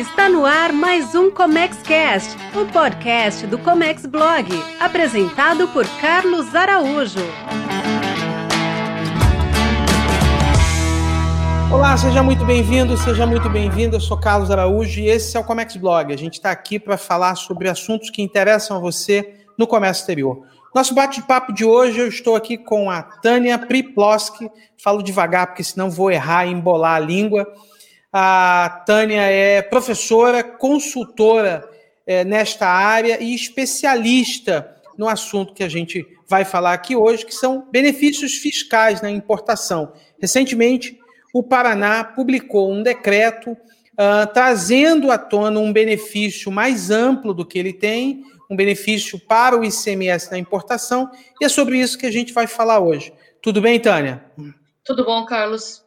Está no ar mais um Comex Cast, o podcast do Comex Blog, apresentado por Carlos Araújo. Olá, seja muito bem-vindo, seja muito bem-vinda. Eu sou Carlos Araújo e esse é o Comex Blog. A gente está aqui para falar sobre assuntos que interessam a você no comércio exterior. Nosso bate-papo de hoje, eu estou aqui com a Tânia Priploski. Falo devagar, porque senão vou errar e embolar a língua. A Tânia é professora, consultora é, nesta área e especialista no assunto que a gente vai falar aqui hoje, que são benefícios fiscais na importação. Recentemente, o Paraná publicou um decreto uh, trazendo à tona um benefício mais amplo do que ele tem, um benefício para o ICMS na importação, e é sobre isso que a gente vai falar hoje. Tudo bem, Tânia? Tudo bom, Carlos.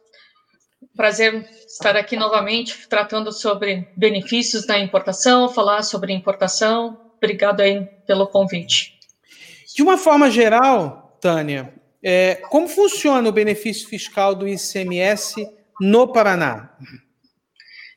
Prazer estar aqui novamente tratando sobre benefícios da importação, falar sobre importação. Obrigado aí pelo convite. De uma forma geral, Tânia, é, como funciona o benefício fiscal do ICMS no Paraná?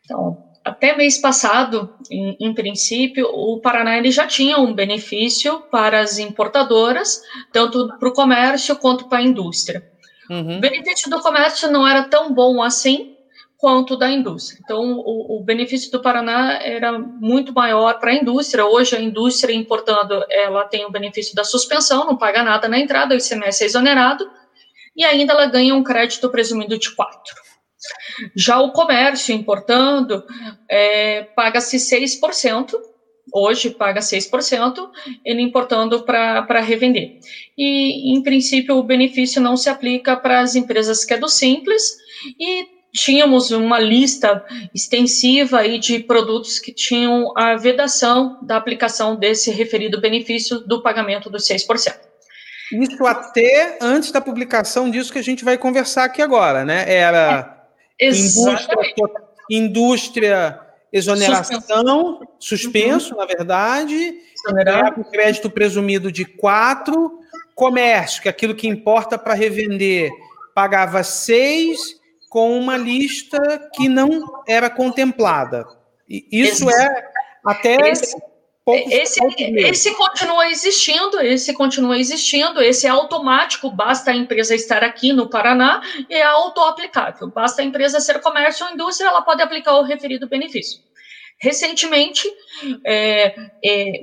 Então, até mês passado, em, em, princípio, o Paraná ele já tinha um benefício para as importadoras, tanto para o comércio quanto para a indústria. Uhum. O benefício do comércio não era tão bom assim quanto da indústria. Então, o, o benefício do Paraná era muito maior para a indústria. Hoje, a indústria importando, ela tem o benefício da suspensão, não paga nada na entrada, o ICMS é exonerado, e ainda ela ganha um crédito presumido de 4. Já o comércio importando é, paga-se 6%, hoje paga 6%, ele importando para revender. E, em princípio, o benefício não se aplica para as empresas que é do Simples, e tínhamos uma lista extensiva aí de produtos que tinham a vedação da aplicação desse referido benefício do pagamento dos 6%. Isso até antes da publicação disso que a gente vai conversar aqui agora, né? Era Indústria, indústria exoneração, suspenso, suspenso uhum. na verdade, com crédito presumido de 4, comércio, que é aquilo que importa para revender, pagava 6, com uma lista que não era contemplada. E isso Exato. é até Esse poucos, esse, poucos esse continua existindo, esse continua existindo, esse é automático, basta a empresa estar aqui no Paraná e é auto-aplicável. Basta a empresa ser comércio ou indústria, ela pode aplicar o referido benefício. Recentemente, é, é,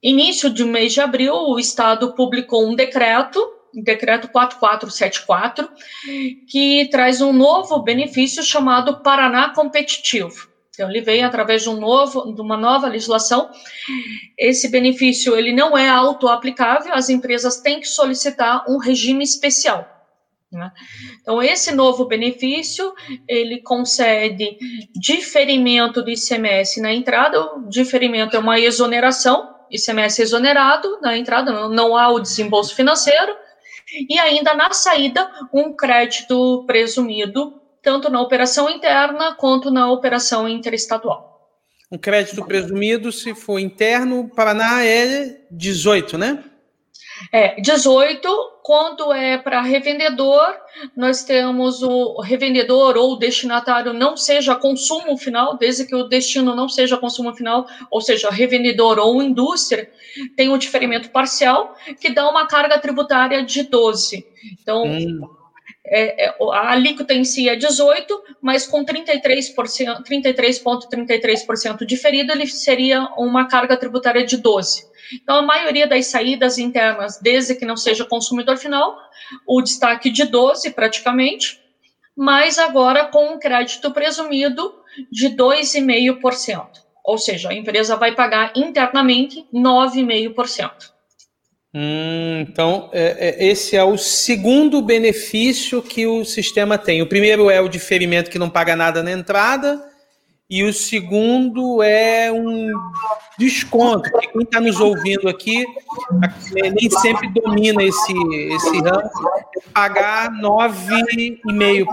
início de mês de abril, o Estado publicou um decreto decreto 4474, que traz um novo benefício chamado Paraná Competitivo. Então, ele vem através de, um novo, de uma nova legislação. Esse benefício ele não é auto-aplicável, as empresas têm que solicitar um regime especial. Né? Então, esse novo benefício, ele concede diferimento do ICMS na entrada, o diferimento é uma exoneração, ICMS exonerado na entrada, não, não há o desembolso financeiro, e ainda na saída, um crédito presumido tanto na operação interna quanto na operação interestadual. Um crédito presumido, se for interno, Paraná é 18, né? É, 18, quando é para revendedor, nós temos o revendedor ou o destinatário não seja consumo final, desde que o destino não seja consumo final, ou seja, revendedor ou indústria, tem um diferimento parcial que dá uma carga tributária de 12. Então, hum é, é, a alíquota em si é 18, mas com 33%, 33,33% diferido, ele seria uma carga tributária de 12. Então, a maioria das saídas internas, desde que não seja consumidor final, o destaque de 12 praticamente, mas agora com um crédito presumido de 2,5%. Ou seja, a empresa vai pagar internamente 9,5%. Hum, então, é, é, esse é o segundo benefício que o sistema tem. O primeiro é o diferimento que não paga nada na entrada, e o segundo é um desconto. Quem está nos ouvindo aqui nem sempre domina esse, esse ramo, é pagar 9,5%.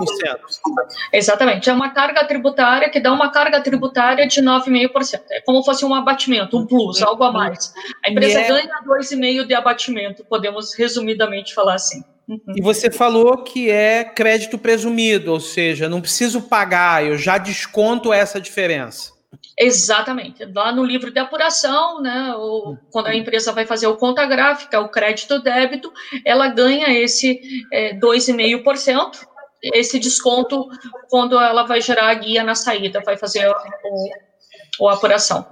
Exatamente. É uma carga tributária que dá uma carga tributária de 9,5%. É como fosse um abatimento, um plus, algo a mais. A empresa é... ganha 2,5% de abatimento, podemos resumidamente falar assim. E você falou que é crédito presumido, ou seja, não preciso pagar, eu já desconto essa diferença. Exatamente. Lá no livro de apuração, né, o, quando a empresa vai fazer o conta gráfica, o crédito débito, ela ganha esse é, 2,5%, esse desconto quando ela vai gerar a guia na saída, vai fazer o, a apuração.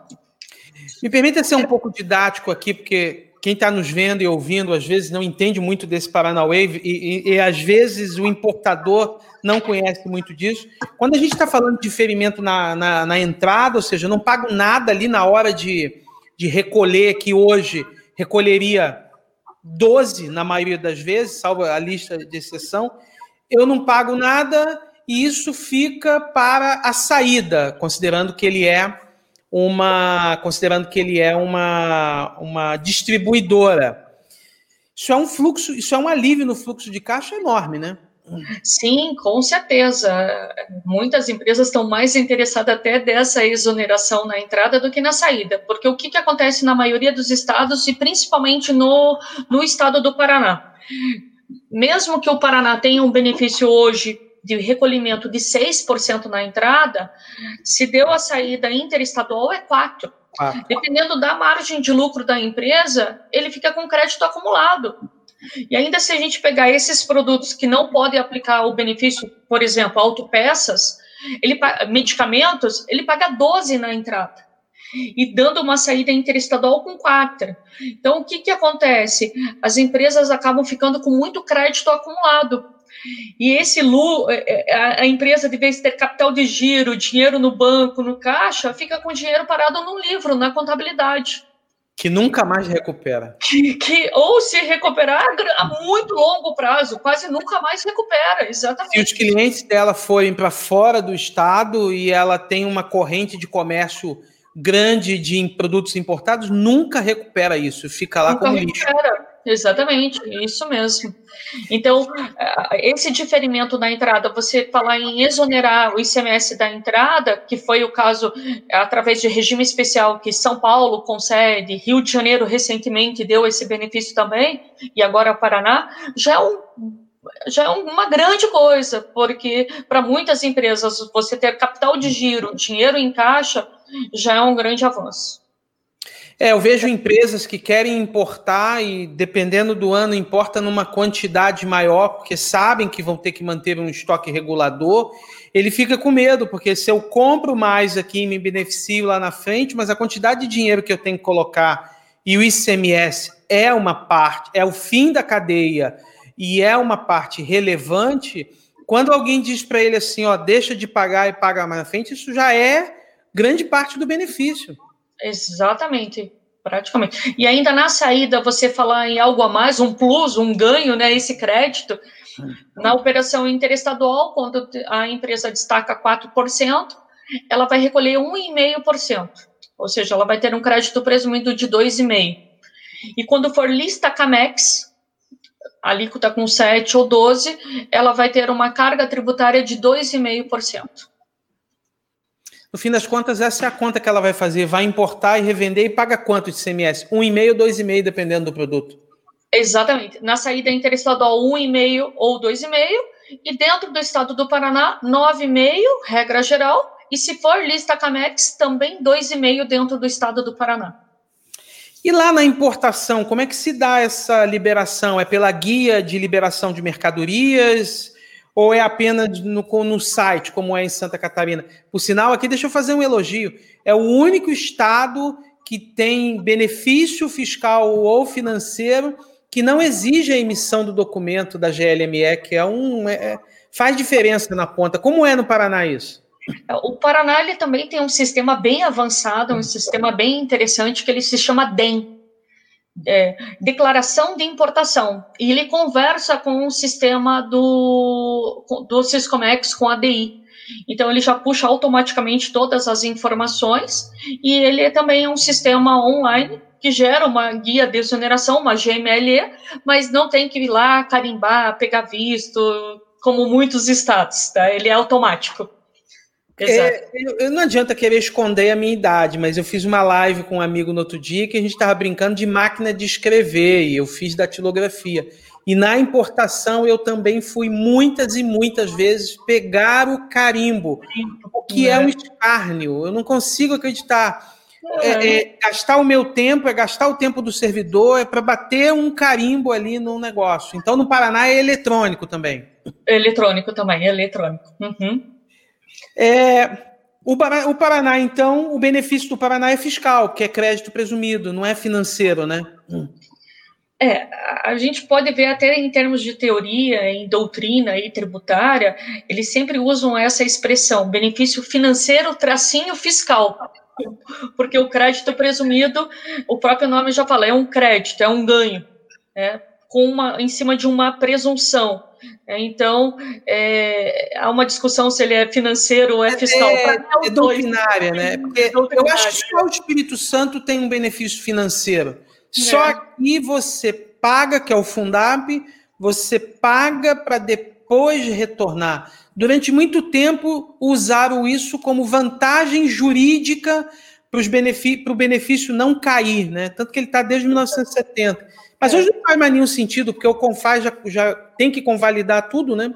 Me permita ser um pouco didático aqui, porque quem está nos vendo e ouvindo, às vezes, não entende muito desse Paranauê e, e, e às vezes o importador não conhece muito disso. Quando a gente está falando de ferimento na, na, na, entrada, ou seja, eu não pago nada ali na hora de, de recolher, que hoje recolheria 12 na maioria das vezes, salvo a lista de exceção, eu não pago nada e isso fica para a saída, considerando que ele é uma considerando que ele é uma, uma distribuidora. Isso é um fluxo, isso é um alívio no fluxo de caixa enorme, né? Sim, com certeza. Muitas empresas estão mais interessadas até dessa exoneração na entrada do que na saída, porque o que, que acontece na maioria dos estados e principalmente no, no estado do Paraná? Mesmo que o Paraná tenha um benefício hoje de recolhimento de 6% na entrada, se deu a saída interestadual é 4%. Ah. Dependendo da margem de lucro da empresa, ele fica com crédito acumulado. E ainda se a gente pegar esses produtos que não podem aplicar o benefício, por exemplo, autopeças, ele, medicamentos, ele paga 12 na entrada. E dando uma saída interestadual com 4. Então, o que, que acontece? As empresas acabam ficando com muito crédito acumulado. E esse lu, é, é, a empresa, de vez ter capital de giro, dinheiro no banco, no caixa, fica com dinheiro parado no livro, na contabilidade. Que nunca mais recupera. Que, que, ou se recuperar a muito longo prazo, quase nunca mais recupera, exatamente. Se os clientes dela forem para fora do estado e ela tem uma corrente de comércio grande de produtos importados, nunca recupera isso, fica lá nunca como recupera. lixo. Exatamente, isso mesmo. Então, esse diferimento na entrada, você falar em exonerar o ICMS da entrada, que foi o caso através de regime especial que São Paulo concede, Rio de Janeiro recentemente deu esse benefício também, e agora Paraná, já é um já é uma grande coisa, porque para muitas empresas você ter capital de giro, dinheiro em caixa, já é um grande avanço. É, eu vejo empresas que querem importar e, dependendo do ano, importa numa quantidade maior, porque sabem que vão ter que manter um estoque regulador. Ele fica com medo, porque se eu compro mais aqui, me beneficio lá na frente, mas a quantidade de dinheiro que eu tenho que colocar e o ICMS é uma parte, é o fim da cadeia e é uma parte relevante. Quando alguém diz para ele assim, ó, deixa de pagar e paga mais na frente, isso já é grande parte do benefício. Exatamente, praticamente. E ainda na saída, você falar em algo a mais, um plus, um ganho, né, esse crédito, na operação interestadual, quando a empresa destaca 4%, ela vai recolher 1,5%, ou seja, ela vai ter um crédito presumido de 2,5%. E quando for lista Camex, alíquota com 7 ou 12, ela vai ter uma carga tributária de 2,5%. No fim das contas, essa é a conta que ela vai fazer. Vai importar e revender e paga quanto de CMS? 1,5 ou 2,5, dependendo do produto. Exatamente. Na saída interestadual, 1,5 ou 2,5. E dentro do estado do Paraná, 9,5, regra geral. E se for lista Camex, também 2,5 dentro do estado do Paraná. E lá na importação, como é que se dá essa liberação? É pela guia de liberação de mercadorias? Ou é apenas no, no site, como é em Santa Catarina? Por sinal, aqui deixa eu fazer um elogio. É o único estado que tem benefício fiscal ou financeiro que não exige a emissão do documento da GLME, que é um. É, é, faz diferença na ponta. Como é no Paraná isso? O Paraná ele também tem um sistema bem avançado, um sistema bem interessante que ele se chama DEM, é, declaração de importação e ele conversa com o sistema do, do Syscomex com a DI. Então ele já puxa automaticamente todas as informações e ele também é um sistema online que gera uma guia de exoneração, uma GMLE, mas não tem que ir lá carimbar, pegar visto, como muitos estados, tá? Ele é automático. É, eu, não adianta querer esconder a minha idade, mas eu fiz uma live com um amigo no outro dia que a gente estava brincando de máquina de escrever e eu fiz datilografia. E na importação eu também fui muitas e muitas vezes pegar o carimbo, o que é um escárnio. Eu não consigo acreditar. É, é, gastar o meu tempo, é gastar o tempo do servidor, é para bater um carimbo ali no negócio. Então, no Paraná é eletrônico também. Eletrônico também, eletrônico. Uhum. É, o, Paraná, o Paraná, então, o benefício do Paraná é fiscal, que é crédito presumido, não é financeiro, né? É, a gente pode ver até em termos de teoria, em doutrina e tributária, eles sempre usam essa expressão, benefício financeiro tracinho fiscal, porque o crédito presumido, o próprio nome já fala, é um crédito, é um ganho, né, com uma, em cima de uma presunção. É, então, é, há uma discussão se ele é financeiro ou é, é fiscal. É, é, é doutrinária, né? Porque eu acho que só o Espírito Santo tem um benefício financeiro. Só é. que você paga, que é o Fundap, você paga para depois retornar. Durante muito tempo usaram isso como vantagem jurídica para o benefício não cair, né? Tanto que ele está desde 1970. Mas é. hoje não faz mais nenhum sentido, porque o Confaz já, já tem que convalidar tudo, né?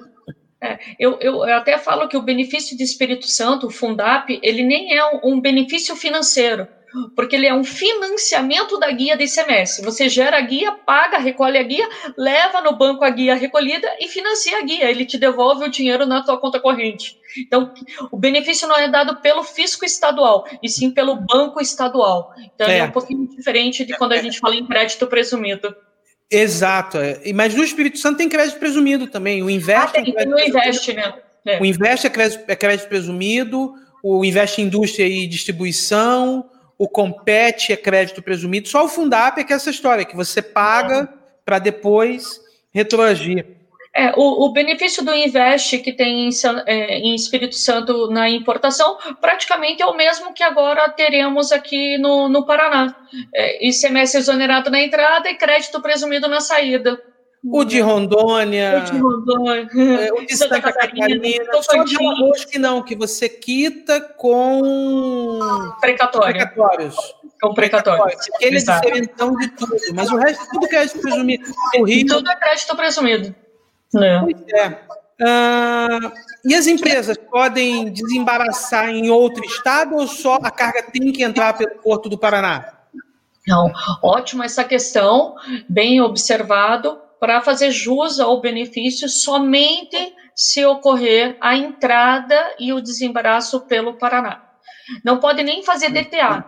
É, eu, eu, até falo que o benefício de Espírito Santo, o Fundap, ele nem é um benefício financeiro porque ele é um financiamento da guia de ICMS. Você gera a guia, paga, recolhe a guia, leva no banco a guia recolhida e financia a guia. Ele te devolve o dinheiro na tua conta corrente. Então, o benefício não é dado pelo fisco estadual, e sim pelo banco estadual. Então, é, é um pouquinho diferente de quando a gente fala em crédito presumido. Exato. É. Mas no Espírito Santo tem crédito presumido também. O Invest. Ah, tem, tem o Invest, né? É. O Invest é crédito, é crédito presumido, o Invest Indústria e Distribuição, o compete é crédito presumido, só o Fundap é que é essa história, que você paga para depois retroagir. É, o, o, benefício do Invest que tem em, é, em, Espírito Santo na importação praticamente é o mesmo que agora teremos aqui no, no Paraná. É, ICMS exonerado na entrada e crédito presumido na saída. O de Rondônia. O de Rondônia. É, o de Santa, Santa Catarina. Catarina só de Alagoas que não, que você quita com. Precatório. Precatórios. Com precatórios. Aquele é diferentão de tudo. Mas o resto tudo crédito presumido. O Rio... Tudo é crédito presumido. É. Pois é. Uh, e as empresas podem desembaraçar em outro estado ou só a carga tem que entrar pelo Porto do Paraná? Não, ótima essa questão, bem observado para fazer jus ao benefício somente se ocorrer a entrada e o desembaraço pelo Paraná. Não pode nem fazer DTA.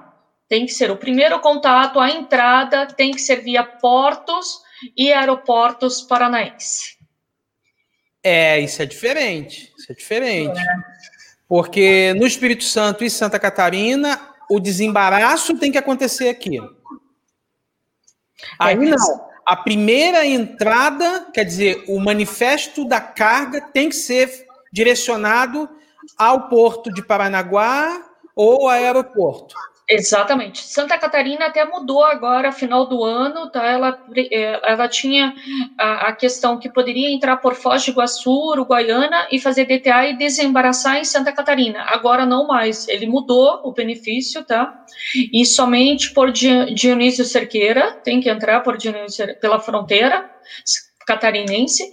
Tem que ser o primeiro contato, a entrada tem que ser via portos e aeroportos paranaenses. É, isso é diferente. Isso é diferente. É. Porque no Espírito Santo e Santa Catarina, o desembaraço tem que acontecer aqui. Aí é, não a primeira entrada, quer dizer, o manifesto da carga tem que ser direcionado ao porto de Paranaguá ou aeroporto. Exatamente. Santa Catarina até mudou agora, final do ano, tá? Ela, é, ela tinha a, a, questão que poderia entrar por Foz do Iguaçu, Uruguaiana e fazer DTA e desembaraçar em Santa Catarina. Agora não mais. Ele mudou o benefício, tá? E somente por Dionísio Cerqueira tem que entrar por Dionísio, pela fronteira catarinense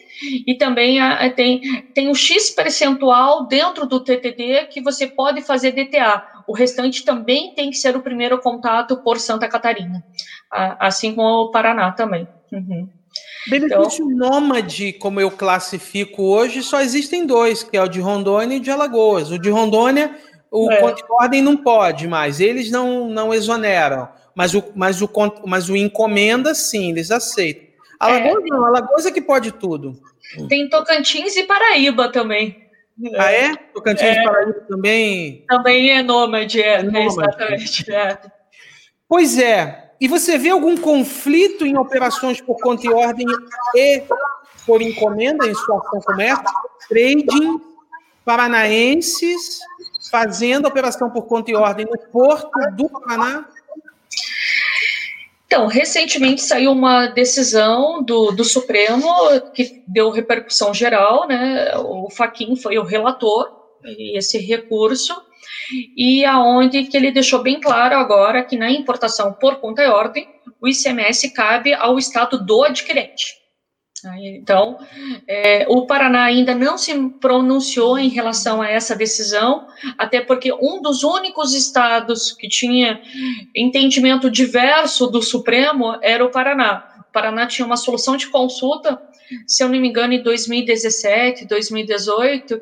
e também a, tem, tem o X percentual dentro do TTD que você pode fazer DTA o restante também tem que ser o primeiro contato por Santa Catarina, assim como o Paraná também. Uhum. Benefício então, nômade, como eu classifico hoje, só existem dois, que é o de Rondônia e de Alagoas. O de Rondônia, o é. de ordem não pode mais, eles não, não exoneram, mas o, mas, o, mas o encomenda, sim, eles aceitam. Alagoas é. não, Alagoas é que pode tudo. Tem Tocantins e Paraíba também. Ah, é? Tocantins é, Paraíba também? Também é nômade, é, é nômade. exatamente. É. Pois é. E você vê algum conflito em operações por conta e ordem e por encomenda em sua ação comércio? Trading paranaenses fazendo operação por conta e ordem no Porto do Paraná? Então, recentemente saiu uma decisão do, do Supremo que deu repercussão geral, né? O Faquin foi o relator esse recurso e aonde que ele deixou bem claro agora que na importação por conta e ordem o ICMS cabe ao estado do adquirente. Então, é, o Paraná ainda não se pronunciou em relação a essa decisão, até porque um dos únicos estados que tinha entendimento diverso do Supremo era o Paraná. O Paraná tinha uma solução de consulta, se eu não me engano, em 2017, 2018,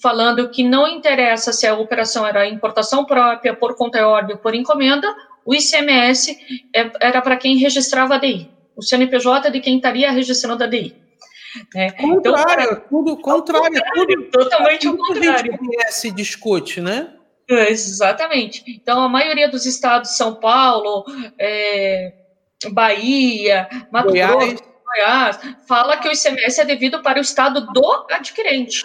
falando que não interessa se a operação era importação própria, por conta e ordem ou por encomenda, o ICMS é, era para quem registrava a DI o CNPJ de quem estaria registrando a DI. É, contrário, então, tudo contrário, tudo, totalmente o contrário. A gente se discute, né? Exatamente. Então, a maioria dos estados, São Paulo, é, Bahia, Mato. Grosso, Goiás, fala que o ICMS é devido para o estado do adquirente.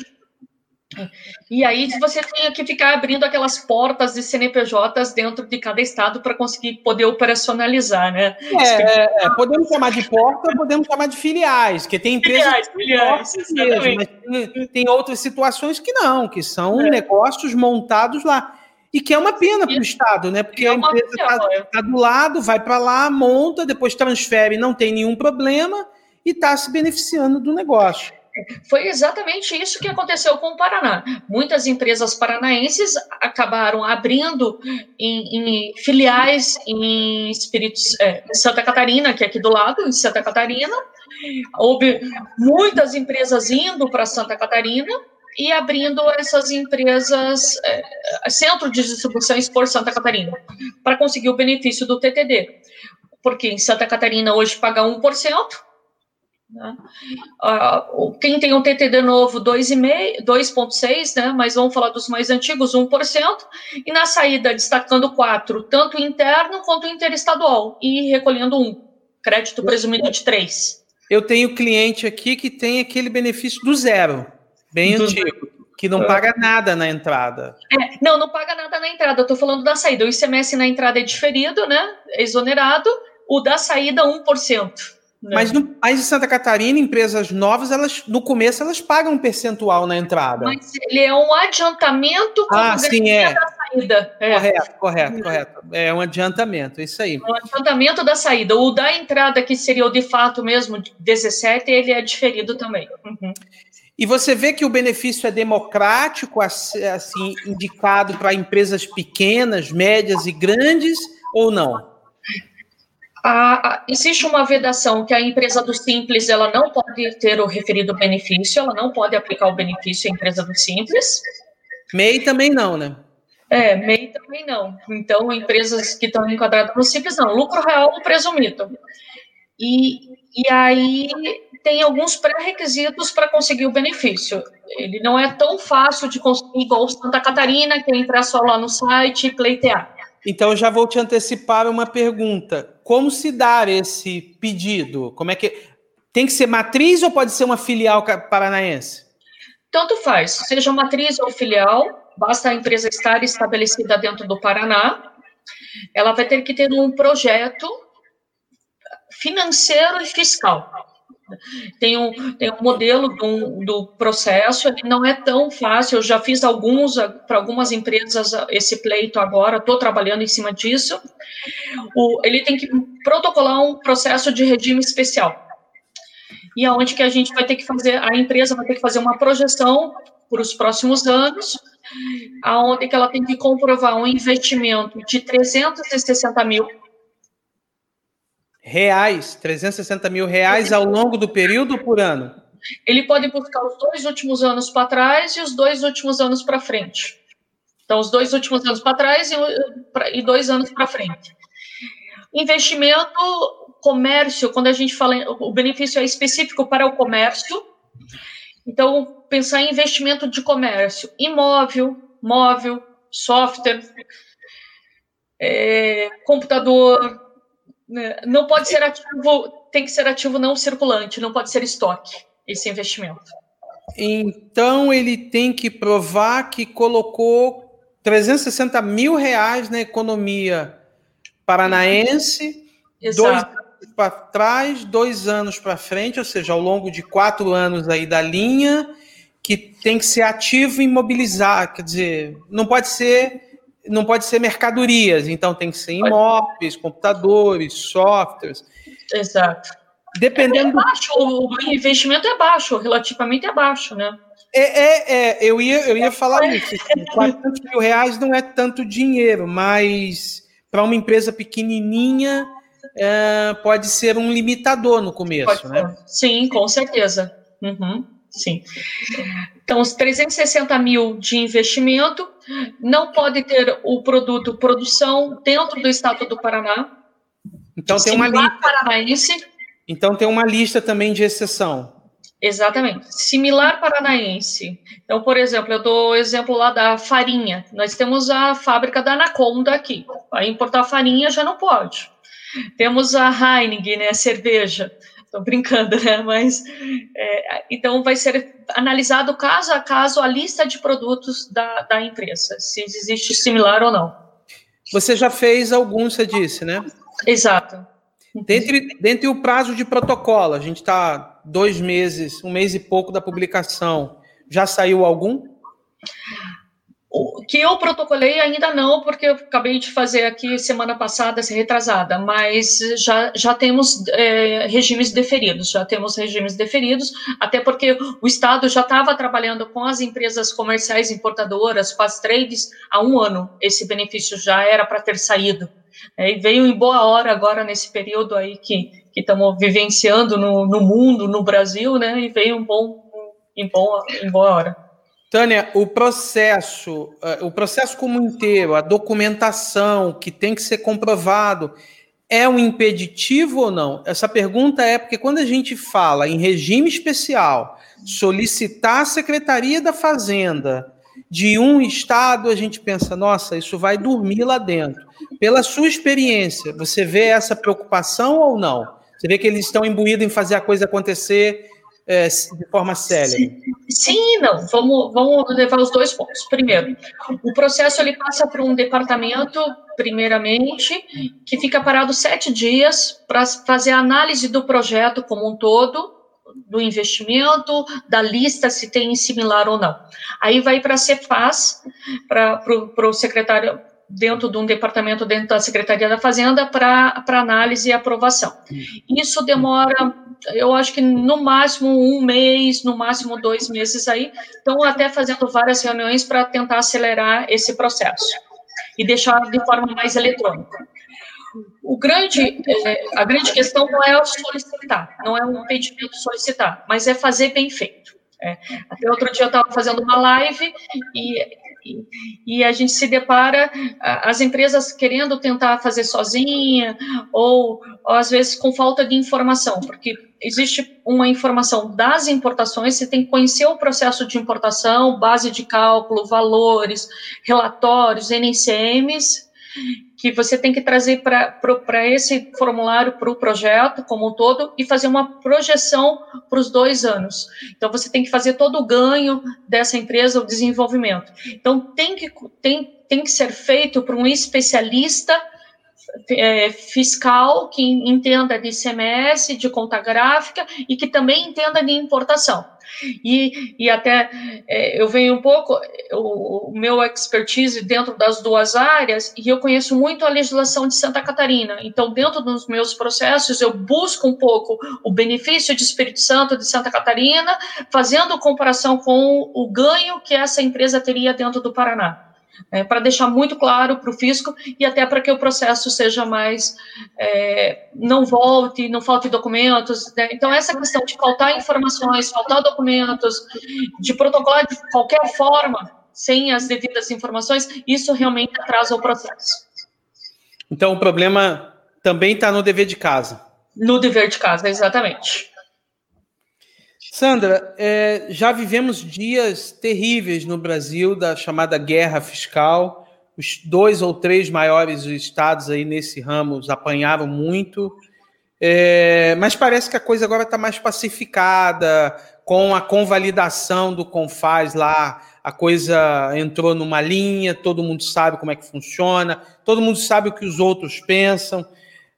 E aí você tem que ficar abrindo aquelas portas de CNPJs dentro de cada estado para conseguir poder operacionalizar, né? É, é, é, podemos chamar de porta, podemos chamar de filiais, que tem empresas filiais, filiais mesmo, mas tem, tem, outras situações que não, que são é. negócios montados lá. E que é uma pena para o Estado, né? Porque é a empresa está é. tá do lado, vai para lá, monta, depois transfere, não tem nenhum problema e está se beneficiando do negócio. Foi exatamente isso que aconteceu com o Paraná. Muitas empresas paranaenses acabaram abrindo em, em filiais em Espíritos, é, Santa Catarina, que é aqui do lado, em Santa Catarina. Houve muitas empresas indo para Santa Catarina e abrindo essas empresas, é, centro de distribuições por Santa Catarina, para conseguir o benefício do TTD. Porque em Santa Catarina hoje paga 1%, né? Uh, quem tem um TTD novo, 2,6, né? mas vamos falar dos mais antigos, 1%, e na saída destacando 4, tanto interno quanto interestadual, e recolhendo 1, crédito presumido de 3. Eu tenho cliente aqui que tem aquele benefício do zero, bem do antigo. Que não paga nada na entrada. É, não, não paga nada na entrada. Eu estou falando da saída. O ICMS na entrada é diferido, né? É exonerado. O da saída, 1%. Mas no país de Santa Catarina, empresas novas, elas no começo elas pagam um percentual na entrada. Mas ele é um adiantamento ah, sim, é. da saída. É. Correto, correto, correto. É um adiantamento, é isso aí. Um adiantamento da saída. O da entrada, que seria o de fato mesmo, 17, ele é diferido também. Uhum. E você vê que o benefício é democrático, assim, indicado para empresas pequenas, médias e grandes, ou não? A, a, existe uma vedação que a empresa do Simples ela não pode ter o referido benefício, ela não pode aplicar o benefício à empresa do Simples. MEI também não, né? É, MEI também não. Então, empresas que estão enquadradas no Simples, não. Lucro real presumido. E, e aí tem alguns pré-requisitos para conseguir o benefício. Ele não é tão fácil de conseguir igual o Santa Catarina, que é entrar só lá no site e pleitear. Então, já vou te antecipar uma pergunta. Como se dar esse pedido? Como é que tem que ser matriz ou pode ser uma filial paranaense? Tanto faz, seja matriz ou filial, basta a empresa estar estabelecida dentro do Paraná. Ela vai ter que ter um projeto financeiro e fiscal. Tem um, tem um modelo do, do processo, ele não é tão fácil, eu já fiz alguns, para algumas empresas, esse pleito agora, estou trabalhando em cima disso. O, ele tem que protocolar um processo de regime especial. E aonde que a gente vai ter que fazer, a empresa vai ter que fazer uma projeção para os próximos anos, aonde que ela tem que comprovar um investimento de 360 mil reais, 360 mil reais ao longo do período por ano? Ele pode buscar os dois últimos anos para trás e os dois últimos anos para frente. Então, os dois últimos anos para trás e, e dois anos para frente. Investimento, comércio, quando a gente fala, o benefício é específico para o comércio. Então, pensar em investimento de comércio, imóvel, móvel, software, é, computador, não pode ser ativo, tem que ser ativo não circulante, não pode ser estoque, esse investimento. Então ele tem que provar que colocou 360 mil reais na economia paranaense, Exato. dois anos para trás, dois anos para frente, ou seja, ao longo de quatro anos aí da linha, que tem que ser ativo e mobilizar, quer dizer, não pode ser não pode ser mercadorias, então tem que ser imóveis, computadores, softwares. Exato. Dependendo. É baixo, o investimento é baixo, relativamente é baixo, né? É, é, é, eu, ia, eu ia falar isso. Assim, 400 mil reais não é tanto dinheiro, mas para uma empresa pequenininha é, pode ser um limitador no começo, né? Sim, com certeza. Uhum, sim. Então, os 360 mil de investimento não pode ter o produto produção dentro do estado do Paraná. Então tem uma lista. Paranaense. Então tem uma lista também de exceção. Exatamente. Similar paranaense. Então, por exemplo, eu dou o exemplo lá da farinha. Nós temos a fábrica da Anaconda aqui. Para importar farinha já não pode. Temos a Heineken, né, a cerveja. Estou brincando, né? Mas é, então vai ser analisado caso a caso a lista de produtos da, da empresa, se existe similar ou não. Você já fez alguns, você disse, né? Exato. Dentre, dentre o prazo de protocolo, a gente está dois meses, um mês e pouco da publicação. Já saiu algum? O que eu protocolei ainda não, porque eu acabei de fazer aqui semana passada, se retrasada, mas já, já temos é, regimes deferidos, já temos regimes deferidos, até porque o Estado já estava trabalhando com as empresas comerciais importadoras, as trades, há um ano. Esse benefício já era para ter saído. É, e veio em boa hora agora nesse período aí que estamos vivenciando no, no mundo, no Brasil, né? E veio um bom, em, bom, em boa hora. Tânia, o processo, eh, o processo como inteiro, a documentação que tem que ser comprovado, é um impeditivo ou não? Essa pergunta é porque quando a gente fala em regime especial, solicitar a Secretaria da Fazenda de um estado, a gente pensa, nossa, isso vai dormir lá dentro. Pela sua experiência, você vê essa preocupação ou não? Você vê que eles estão imbuídos em fazer a coisa acontecer é, de forma? Sim, sim não. Vamos, vamos levar os dois pontos. Primeiro, o processo ele passa por um departamento, primeiramente, que fica parado sete dias para fazer a análise do projeto como um todo, do investimento, da lista se tem similar ou não. Aí vai para a Cefaz, para o secretário dentro de um departamento dentro da Secretaria da Fazenda para análise e aprovação. Isso demora, eu acho que no máximo um mês, no máximo dois meses aí. Estão até fazendo várias reuniões para tentar acelerar esse processo e deixar de forma mais eletrônica. O grande, é, a grande questão não é solicitar, não é um impedimento solicitar, mas é fazer bem feito. É. Até outro dia eu estava fazendo uma live e e, a gente se depara, as empresas querendo tentar fazer sozinha, ou, ou, às vezes com falta de informação, porque existe uma informação das importações, você tem que conhecer o processo de importação, base de cálculo, valores, relatórios, NCMs, que você tem que trazer para esse formulário, para o projeto como um todo, e fazer uma projeção para os dois anos. Então, você tem que fazer todo o ganho dessa empresa, o desenvolvimento. Então, tem que, tem, tem que ser feito por um especialista é, fiscal que entenda de ICMS, de conta gráfica e que também entenda de importação. E, e até é, eu venho um pouco, o, o, meu expertise dentro das duas áreas, e eu conheço muito a legislação de Santa Catarina. Então, dentro dos meus processos, eu busco um pouco o benefício de Espírito Santo de Santa Catarina, fazendo comparação com o ganho que essa empresa teria dentro do Paraná é, para deixar muito claro para o fisco e até para que o processo seja mais é, não volte, não falte documentos. Né? Então, essa questão de faltar informações, faltar documentos, de protocolar de qualquer forma, sem as devidas informações, isso realmente atrasa o processo. Então, o problema também está no dever de casa. No dever de casa, exatamente. Sandra, é, já vivemos dias terríveis no Brasil da chamada guerra fiscal. Os dois ou três maiores estados aí nesse ramo apanharam muito. É, mas parece que a coisa agora está mais pacificada, com a convalidação do Confaz lá, a coisa entrou numa linha, todo mundo sabe como é que funciona, todo mundo sabe o que os outros pensam.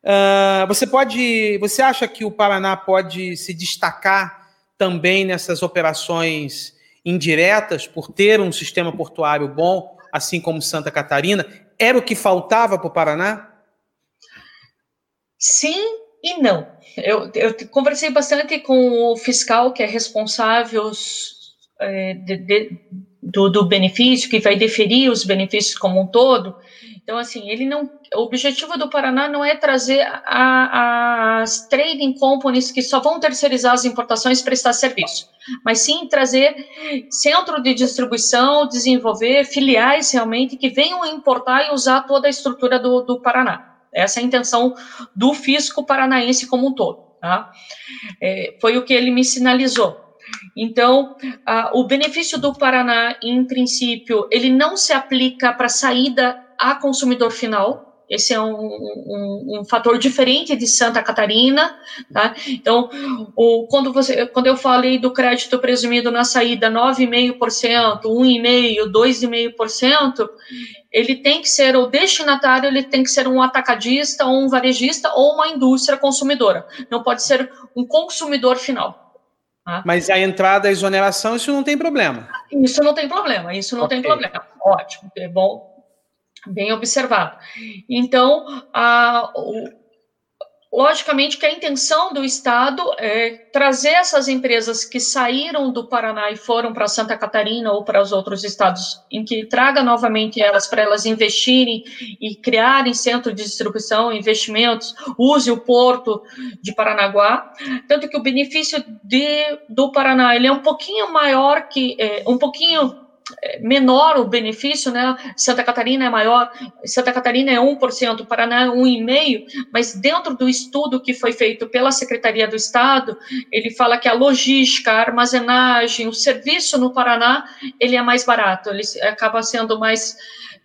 Uh, você pode, você acha que o Paraná pode se destacar também nessas operações indiretas, por ter um sistema portuário bom, assim como Santa Catarina, era o que faltava para o Paraná? Sim e não. Eu, eu conversei bastante com o fiscal que é responsável é, de, de, do, do, benefício, que vai deferir os benefícios como um todo. Então, assim, ele não. O objetivo do Paraná não é trazer a, as trading companies que só vão terceirizar as importações e prestar serviço, mas sim trazer centro de distribuição, desenvolver filiais realmente que venham importar e usar toda a estrutura do, do Paraná. Essa é a intenção do fisco paranaense como um todo. Tá? É, foi o que ele me sinalizou. Então, o benefício do Paraná, em princípio, ele não se aplica para saída a consumidor final, esse é um, um, um, fator diferente de Santa Catarina, tá? Então, o, quando, você, quando eu falei do crédito presumido na saída 9,5%, 1,5%, 2,5%, ele tem que ser, o destinatário, ele tem que ser um atacadista, ou um varejista, ou uma indústria consumidora. Não pode ser um consumidor final. Tá? Mas a entrada, a exoneração, isso não tem problema. Isso não tem problema, isso não okay. tem problema. Ótimo, é bom Bem observado. Então, a, o, logicamente que a intenção do Estado é trazer essas empresas que saíram do Paraná e foram para Santa Catarina ou para os outros estados, em que traga novamente elas para elas investirem e criarem centro de distribuição, investimentos, use o porto de Paranaguá, tanto que o benefício de, do Paraná ele é um pouquinho maior que é, um pouquinho menor o benefício, né? Santa Catarina é maior, Santa Catarina é 1%, Paraná é 1,5%, mas dentro do estudo que foi feito pela Secretaria do Estado, ele fala que a logística, a armazenagem, o serviço no Paraná, ele é mais barato, ele acaba sendo mais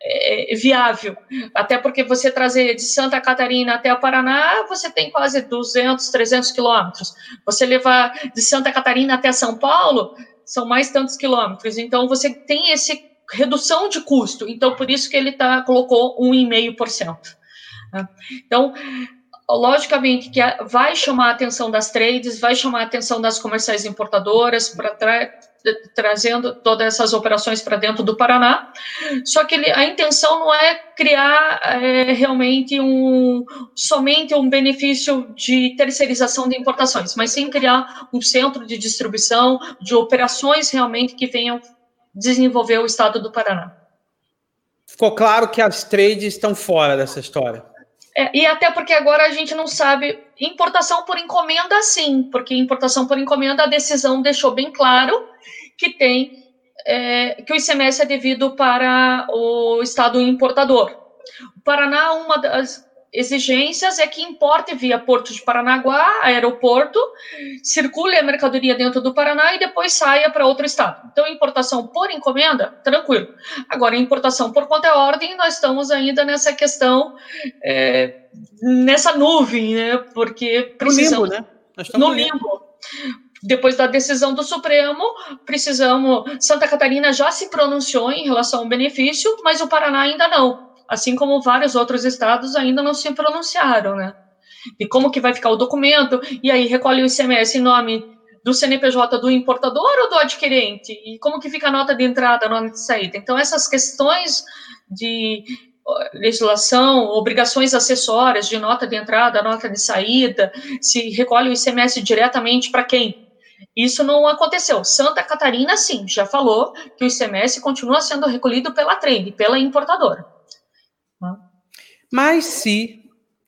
é, viável, até porque você trazer de Santa Catarina até o Paraná, você tem quase 200, 300 quilômetros. Você levar de Santa Catarina até São Paulo, são mais tantos quilômetros. Então, você tem esse redução de custo. Então, por isso que ele tá, colocou 1,5%. Né? Então, logicamente que vai chamar a atenção das trades, vai chamar a atenção das comerciais importadoras para trazendo todas essas operações para dentro do Paraná. Só que a intenção não é criar é, realmente um somente um benefício de terceirização de importações, mas sim criar um centro de distribuição de operações realmente que venham desenvolver o estado do Paraná. Ficou claro que as trades estão fora dessa história. É, e até porque agora a gente não sabe. Importação por encomenda, sim, porque importação por encomenda a decisão deixou bem claro que tem é, que o ICMS é devido para o estado importador. O Paraná, uma das exigências é que importe via Porto de Paranaguá, aeroporto, circule a mercadoria dentro do Paraná e depois saia para outro estado. Então, importação por encomenda, tranquilo. Agora, importação por conta é ordem, nós estamos ainda nessa questão, é, nessa nuvem, né? Porque precisamos... No limbo, né? no limbo. Depois da decisão do Supremo, precisamos. Santa Catarina já se pronunciou em relação ao benefício, mas o Paraná ainda não assim como vários outros estados ainda não se pronunciaram, né? E como que vai ficar o documento? E aí recolhe o ICMS em nome do CNPJ do importador ou do adquirente? E como que fica a nota de entrada, a nota de saída? Então, essas questões de legislação, obrigações acessórias de nota de entrada, nota de saída, se recolhe o ICMS diretamente para quem? Isso não aconteceu. Santa Catarina, sim, já falou que o ICMS continua sendo recolhido pela trade, pela importadora. Mas se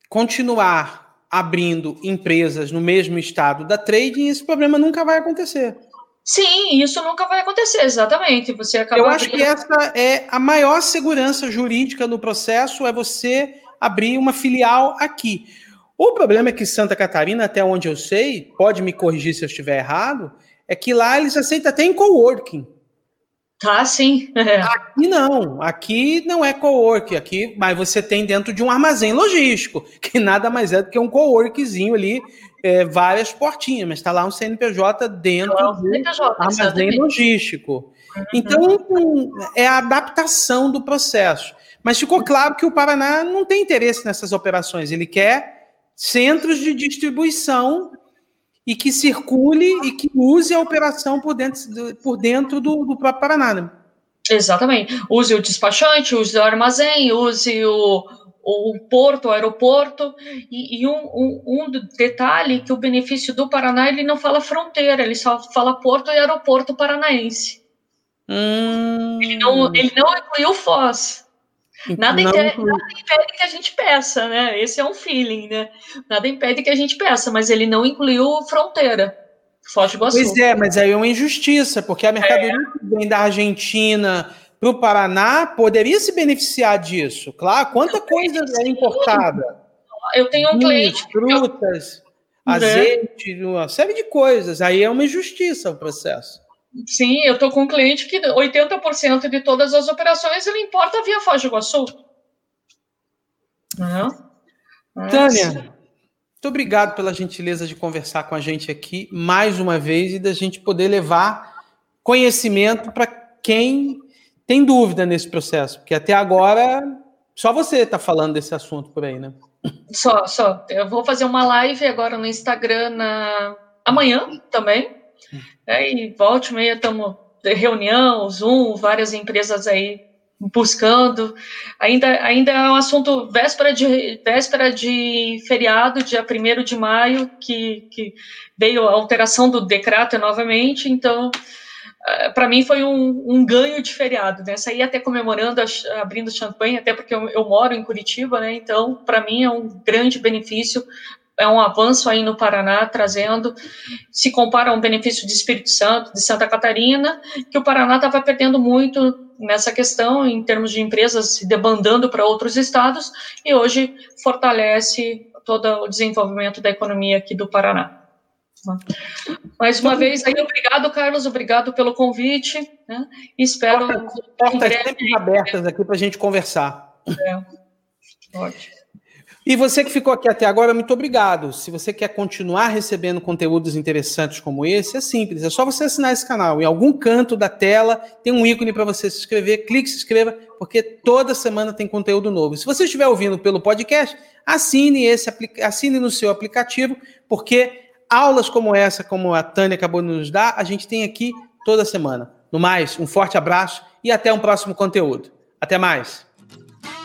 continuar abrindo empresas no mesmo estado da trading, esse problema nunca vai acontecer. Sim, isso nunca vai acontecer, exatamente. Você acaba Eu acho abrindo... que essa é a maior segurança jurídica no processo, é você abrir uma filial aqui. O problema é que Santa Catarina, até onde eu sei, pode me corrigir se eu estiver errado, é que lá eles aceitam até em coworking. Tá, sim. aqui não, aqui não é co-work, aqui, mas você tem dentro de um armazém logístico, que nada mais é do que um co-workzinho ali, é, várias portinhas, mas está lá um CNPJ dentro do CNPJ, armazém exatamente. logístico. Uhum. Então, é a adaptação do processo. Mas ficou claro que o Paraná não tem interesse nessas operações, ele quer centros de distribuição e que circule e que use a operação por dentro, por dentro do, do próprio Paraná. Né? Exatamente. Use o despachante, use o armazém, use o, o porto, o aeroporto, e, e um, um, um, detalhe que o benefício do Paraná, ele não fala fronteira, ele só fala porto e aeroporto paranaense. Hum. Ele, não, ele não incluiu Foz. Nada, não... impede, nada, impede, que a gente peça, né? Esse é um feeling, né? Nada impede que a gente peça, mas ele não incluiu fronteira. Foz do Iguaçu. Pois é, mas aí é uma injustiça, porque a mercadoria é. que vem da Argentina para o Paraná poderia se beneficiar disso. Claro, quanta eu coisa é importada. Eu tenho um cliente. Frutas, eu... azeite, uma série de coisas. Aí é uma injustiça o processo. Sim, eu estou com um cliente que 80% de todas as operações ele importa via Foz do Iguaçu. Uhum. Tânia, muito obrigado pela gentileza de conversar com a gente aqui mais uma vez e da gente poder levar conhecimento para quem tem dúvida nesse processo, porque até agora só você está falando desse assunto por aí, né? Só, só. Eu vou fazer uma live agora no Instagram na... amanhã também. É, e volte meia estamos reunião, Zoom, várias empresas aí buscando. Ainda, ainda é um assunto véspera de, véspera de feriado, dia 1 de maio, que, que veio a alteração do decreto novamente, então eh, para mim foi um, um, ganho de feriado, né? Saí até comemorando, abrindo champanhe, até porque eu, eu moro em Curitiba, né? Então, para mim é um grande benefício, é um avanço aí no Paraná, trazendo, se compara a um benefício de Espírito Santo, de Santa Catarina, que o Paraná estava perdendo muito nessa questão, em termos de empresas se debandando para outros estados, e hoje fortalece todo o desenvolvimento da economia aqui do Paraná. Mais uma vez, aí, obrigado, Carlos, obrigado pelo convite. Né? Espero. Portas sempre abertas aqui para a gente conversar. É. Ótimo. E você que ficou aqui até agora, muito obrigado. Se você quer continuar recebendo conteúdos interessantes como esse, é simples, é só você assinar esse canal. Em algum canto da tela tem um ícone para você se inscrever, clique se inscreva, porque toda semana tem conteúdo novo. Se você estiver ouvindo pelo podcast, assine esse assine no seu aplicativo, porque aulas como essa, como a Tânia acabou de nos dar, a gente tem aqui toda semana. No mais, um forte abraço e até um próximo conteúdo. Até mais.